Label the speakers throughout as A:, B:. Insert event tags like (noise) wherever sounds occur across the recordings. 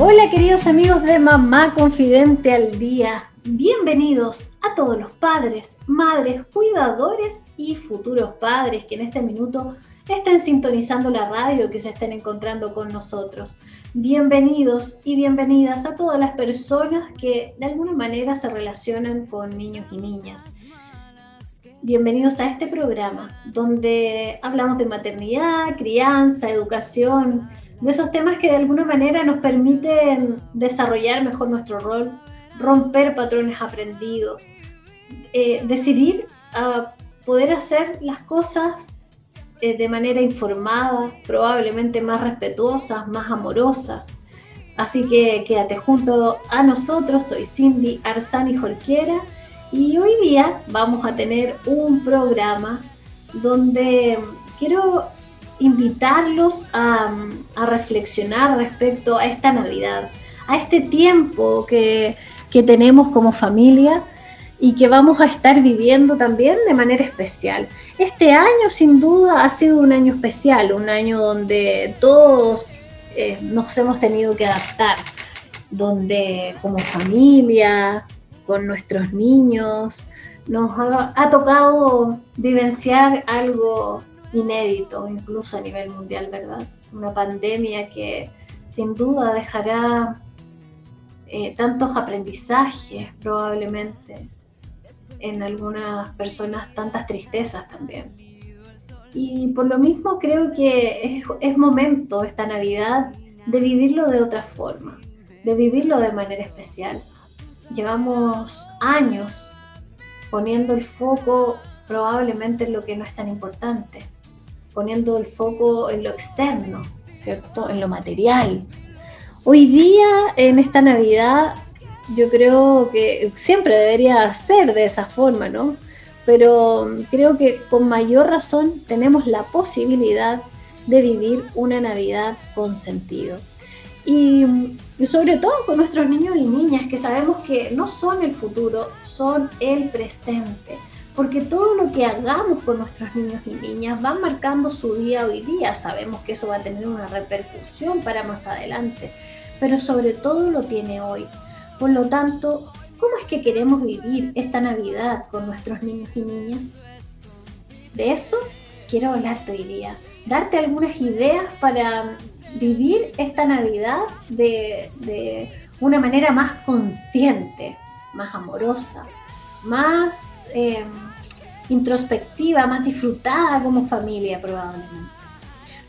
A: Hola queridos amigos de Mamá Confidente al Día. Bienvenidos a todos los padres, madres, cuidadores y futuros padres que en este minuto estén sintonizando la radio, que se estén encontrando con nosotros. Bienvenidos y bienvenidas a todas las personas que de alguna manera se relacionan con niños y niñas. Bienvenidos a este programa donde hablamos de maternidad, crianza, educación, de esos temas que de alguna manera nos permiten desarrollar mejor nuestro rol, romper patrones aprendidos, eh, decidir a poder hacer las cosas eh, de manera informada, probablemente más respetuosas, más amorosas. Así que quédate junto a nosotros, soy Cindy Arzani Jorquera y hoy día vamos a tener un programa donde quiero invitarlos a, reflexionar respecto a esta Navidad, a este tiempo que, tenemos como familia y que vamos a estar viviendo también de manera especial. Este año sin duda ha sido un año especial, un año donde todos eh, nos hemos tenido que adaptar, donde como familia, con nuestros niños, nos ha tocado vivenciar algo inédito, incluso a nivel mundial, ¿verdad? Una pandemia que sin duda dejará eh, tantos aprendizajes probablemente en algunas personas, tantas tristezas también. Y por lo mismo creo que es, es momento esta Navidad de vivirlo de otra forma, de vivirlo de manera especial. Llevamos años poniendo el foco probablemente en lo que no es tan importante, poniendo el foco en lo externo, ¿cierto? En lo material. Hoy día, en esta Navidad, yo creo que siempre debería ser de esa forma, ¿no? Pero creo que con mayor razón tenemos la posibilidad de vivir una Navidad con sentido. Y, y, sobre todo con nuestros niños y niñas, que sabemos que no son el futuro, son el presente porque todo lo que hagamos con nuestros niños y niñas va marcando su día hoy día. Sabemos que eso va a tener una repercusión para más adelante, pero sobre todo lo tiene hoy. Por lo tanto, ¿cómo es que queremos vivir esta Navidad con nuestros niños y niñas? De eso quiero hablarte hoy día, darte algunas ideas para vivir esta Navidad de, una manera más consciente, más amorosa, más eh, introspectiva, más disfrutada como familia probablemente.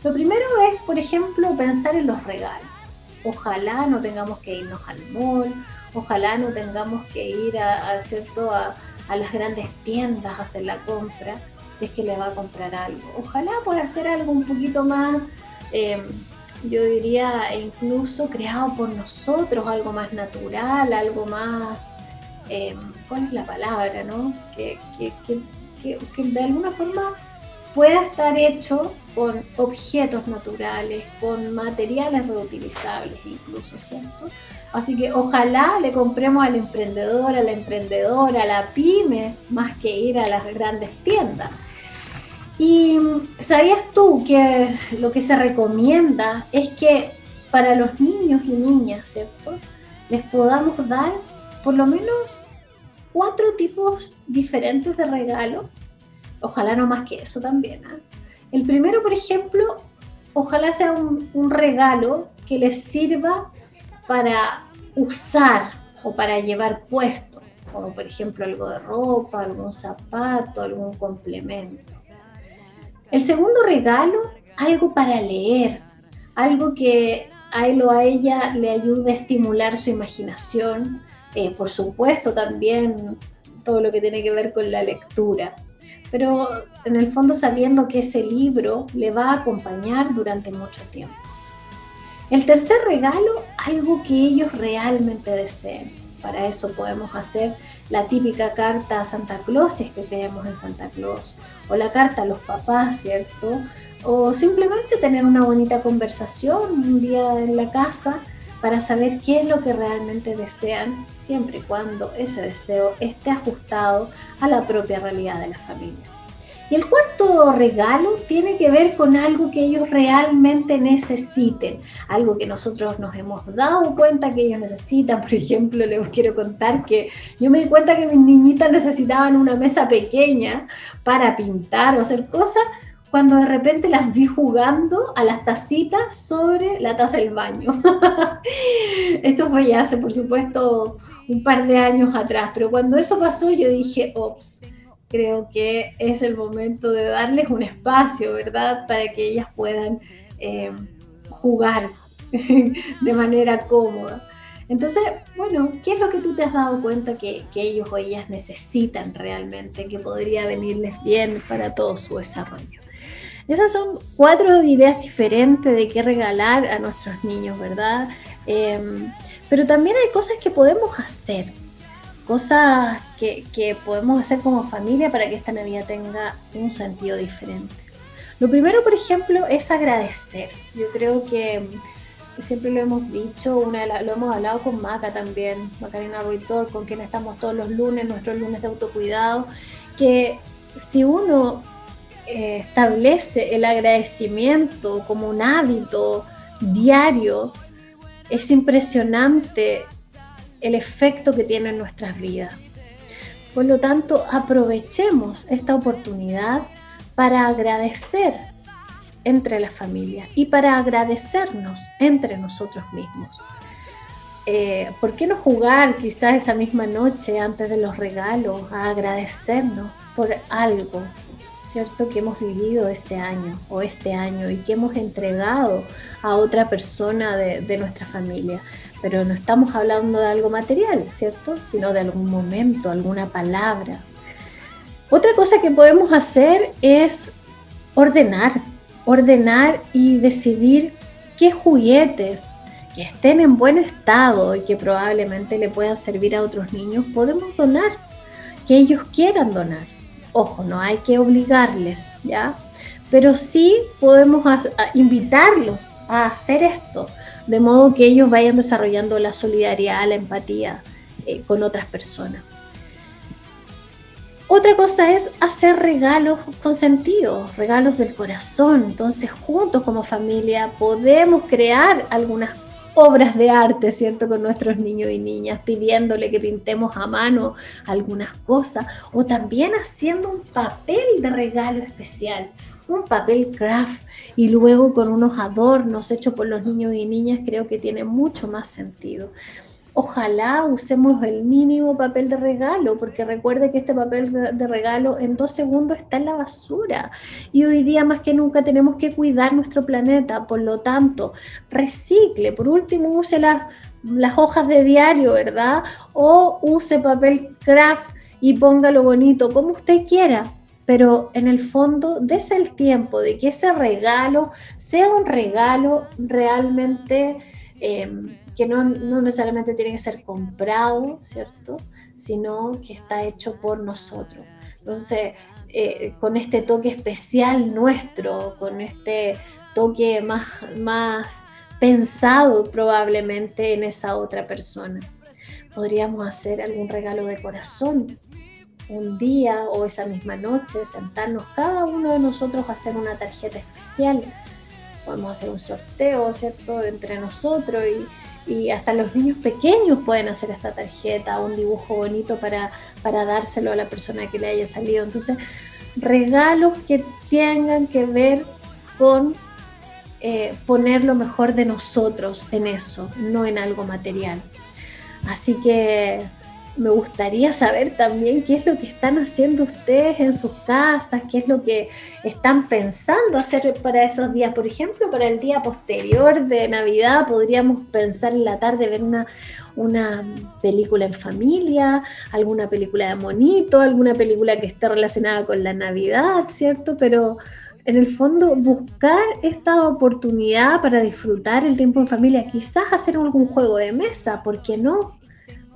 A: Lo primero es, por ejemplo, pensar en los regalos. Ojalá no tengamos que irnos al mall, ojalá no tengamos que ir a, a, a las grandes tiendas a hacer la compra, si es que le va a comprar algo. Ojalá pueda hacer algo un poquito más, eh, yo diría, incluso creado por nosotros, algo más natural, algo más eh, ¿cuál es la palabra? No? De alguna forma pueda estar hecho con objetos naturales, con materiales reutilizables incluso, ¿cierto? Así que ojalá le compremos al emprendedor, a la emprendedora, a la pyme, más que ir a las grandes tiendas. Y sabías tú que lo que se recomienda es que para los niños y niñas, ¿cierto? Les podamos dar por lo menos cuatro tipos diferentes de regalo. Ojalá no más que eso también. ¿ah? El primero, por ejemplo, ojalá sea un, regalo que les sirva para usar o para llevar puesto, como por ejemplo algo de ropa, algún zapato, algún complemento. El segundo regalo, algo para leer, algo que a él o a ella le ayude a estimular su imaginación, eh, por supuesto también todo lo que tiene que ver con la lectura, pero en el fondo sabiendo que ese libro le va a acompañar durante mucho tiempo. El tercer regalo, algo que ellos realmente deseen. Para eso podemos hacer la típica carta a Santa Claus, si es que creemos en Santa Claus, o la carta a los papás, ¿cierto? O simplemente tener una bonita conversación un día en la casa para saber qué es lo que realmente desean, siempre y cuando ese deseo esté ajustado a la propia realidad de la familia. Y el cuarto regalo tiene que ver con algo que ellos realmente necesiten, algo que nosotros nos hemos dado cuenta que ellos necesitan. Por ejemplo, les quiero contar que yo me di cuenta que mis niñitas necesitaban una mesa pequeña para pintar o hacer cosas cuando de repente las vi jugando a las tacitas sobre la taza del baño. (laughs) Esto fue ya hace, por supuesto, un par de años atrás, pero cuando eso pasó yo dije, ops, creo que es el momento de darles un espacio, ¿verdad? Para que ellas puedan eh, jugar (laughs) de manera cómoda. Entonces, bueno, ¿qué es lo que tú te has dado cuenta que, que, ellos o ellas necesitan realmente, que podría venirles bien para todo su desarrollo? Esas son cuatro ideas diferentes de qué regalar a nuestros niños, ¿verdad? Em, pero también hay cosas que podemos hacer cosas que, podemos hacer como familia para que esta Navidad tenga un sentido diferente. Lo primero, por ejemplo, es agradecer. Yo creo que siempre lo hemos dicho, una lo hemos hablado con Maca también, Macarena Ruitor, con quien estamos todos los lunes, nuestros lunes de autocuidado, que si uno eh, establece el agradecimiento como un hábito diario, es impresionante el efecto que tiene en nuestras vidas. Por lo tanto, aprovechemos esta oportunidad para agradecer entre la familia y para agradecernos entre nosotros mismos. Eh, ¿Por qué no jugar quizás esa misma noche antes de los regalos a agradecernos por algo, ¿cierto? Que hemos vivido ese año o este año y que hemos entregado a otra persona de, de nuestra familia pero no estamos hablando de algo material, ¿cierto? Sino de algún momento, alguna palabra. Otra cosa que podemos hacer es ordenar, ordenar y decidir qué juguetes que estén en buen estado y que probablemente le puedan servir a otros niños podemos donar, que ellos quieran donar. Ojo, no hay que obligarles, ¿ya? Pero sí podemos invitarlos a hacer esto, de modo que ellos vayan desarrollando la solidaridad, la empatía eh, con otras personas. Otra cosa es hacer regalos con sentido, regalos del corazón. Entonces, juntos como familia podemos crear algunas obras de arte, ¿cierto? Con nuestros niños y niñas, pidiéndole que pintemos a mano algunas cosas o también haciendo un papel de regalo especial un papel craft y luego con unos adornos hechos por los niños y niñas, creo que tiene mucho más sentido. Ojalá usemos el mínimo papel de regalo, porque recuerde que este papel de regalo en dos segundos está en la basura. Y hoy día más que nunca tenemos que cuidar nuestro planeta, por lo tanto, recicle. Por último, use las, las hojas de diario, ¿verdad? O use papel craft y póngalo bonito, como usted quiera, pero en el fondo des el tiempo de que ese regalo sea un regalo realmente em, que no, necesariamente tiene que ser comprado, ¿cierto? Sino que está hecho por nosotros. Entonces, eh, con este toque especial nuestro, con este toque más, más pensado probablemente en esa otra persona. Podríamos hacer algún regalo de corazón un día o esa misma noche sentarnos cada uno de nosotros a hacer una tarjeta especial. Podemos hacer un sorteo, ¿cierto?, entre nosotros y, y hasta los niños pequeños pueden hacer esta tarjeta, un dibujo bonito para, para dárselo a la persona que le haya salido. Entonces, regalos que tengan que ver con eh, poner lo mejor de nosotros en eso, no en algo material. Así que me gustaría saber también qué es lo que están haciendo ustedes en sus casas, qué es lo que están pensando hacer para esos días. Por ejemplo, para el día posterior de Navidad podríamos pensar en la tarde ver una, una película en familia, alguna película de monito, alguna película que esté relacionada con la Navidad, ¿cierto? Pero en el fondo buscar esta oportunidad para disfrutar el tiempo en familia, quizás hacer algún juego de mesa, ¿por qué no?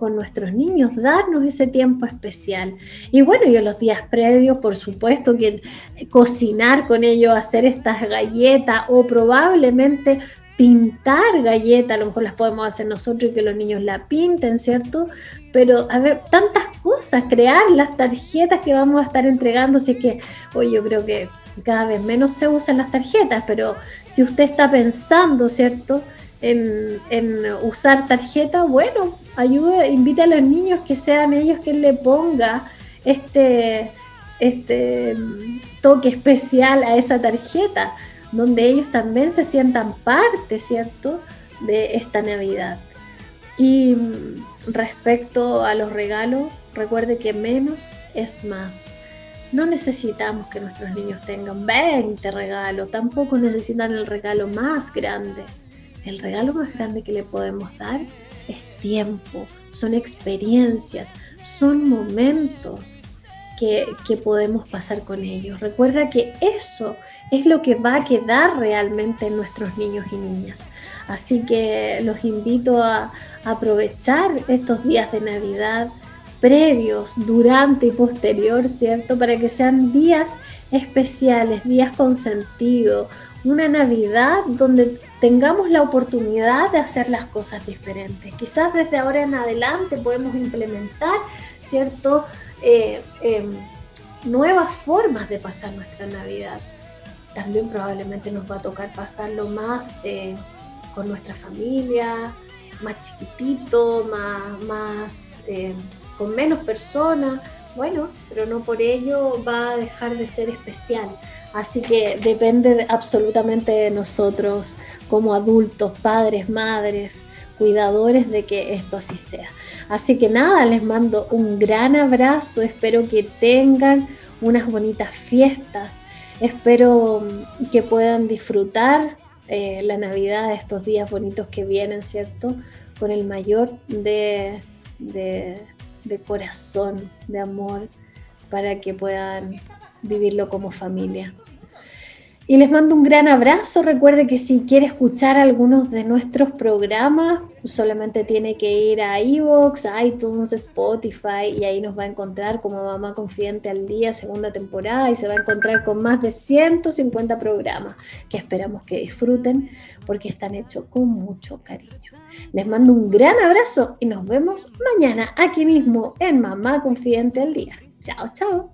A: Con nuestros niños, darnos ese tiempo especial. Y bueno, y en los días previos, por supuesto, que cocinar con ellos, hacer estas galletas o probablemente pintar galletas, a lo mejor las podemos hacer nosotros y que los niños la pinten, ¿cierto? Pero a ver, tantas cosas, crear las tarjetas que vamos a estar entregando, así que hoy yo creo que cada vez menos se usan las tarjetas, pero si usted está pensando, ¿cierto? En, usar tarjetas, bueno, ayude, invite a los niños que sean ellos quien le ponga este, este toque especial a esa tarjeta, donde ellos también se sientan parte, ¿cierto?, de esta Navidad. Y respecto a los regalos, recuerde que menos es más. No necesitamos que nuestros niños tengan 20 regalos, tampoco necesitan el regalo más grande. El regalo más grande que le podemos dar es tiempo, son experiencias, son momentos que, que, podemos pasar con ellos. Recuerda que eso es lo que va a quedar realmente en nuestros niños y niñas. Así que los invito a aprovechar estos días de Navidad previos, durante y posterior, ¿cierto? Para que sean días especiales, días con sentido, una Navidad donde tengamos la oportunidad de hacer las cosas diferentes. Quizás desde ahora en adelante podemos implementar, ¿cierto? Eh, em, nuevas formas de pasar nuestra Navidad. También probablemente nos va a tocar pasarlo más eh, con nuestra familia, más chiquitito, más, más eh, con menos personas, bueno, pero no por ello va a dejar de ser especial. Así que depende absolutamente de nosotros como adultos, padres, madres, cuidadores de que esto así sea. Así que nada, les mando un gran abrazo, espero que tengan unas bonitas fiestas, espero que puedan disfrutar eh, la Navidad, estos días bonitos que vienen, ¿cierto? Con el mayor de de corazón, de amor, para que puedan vivirlo como familia. Y les mando un gran abrazo. Recuerde que si quiere escuchar algunos de nuestros programas, solamente tiene que ir a iVoox, iTunes, Spotify y ahí nos va a encontrar como Mamá Confidente al Día, segunda temporada, y se va a encontrar con más de 150 programas que esperamos que disfruten porque están hechos con mucho cariño. Les mando un gran abrazo y nos vemos mañana aquí mismo en Mamá Confidente al Día. Chao, chao.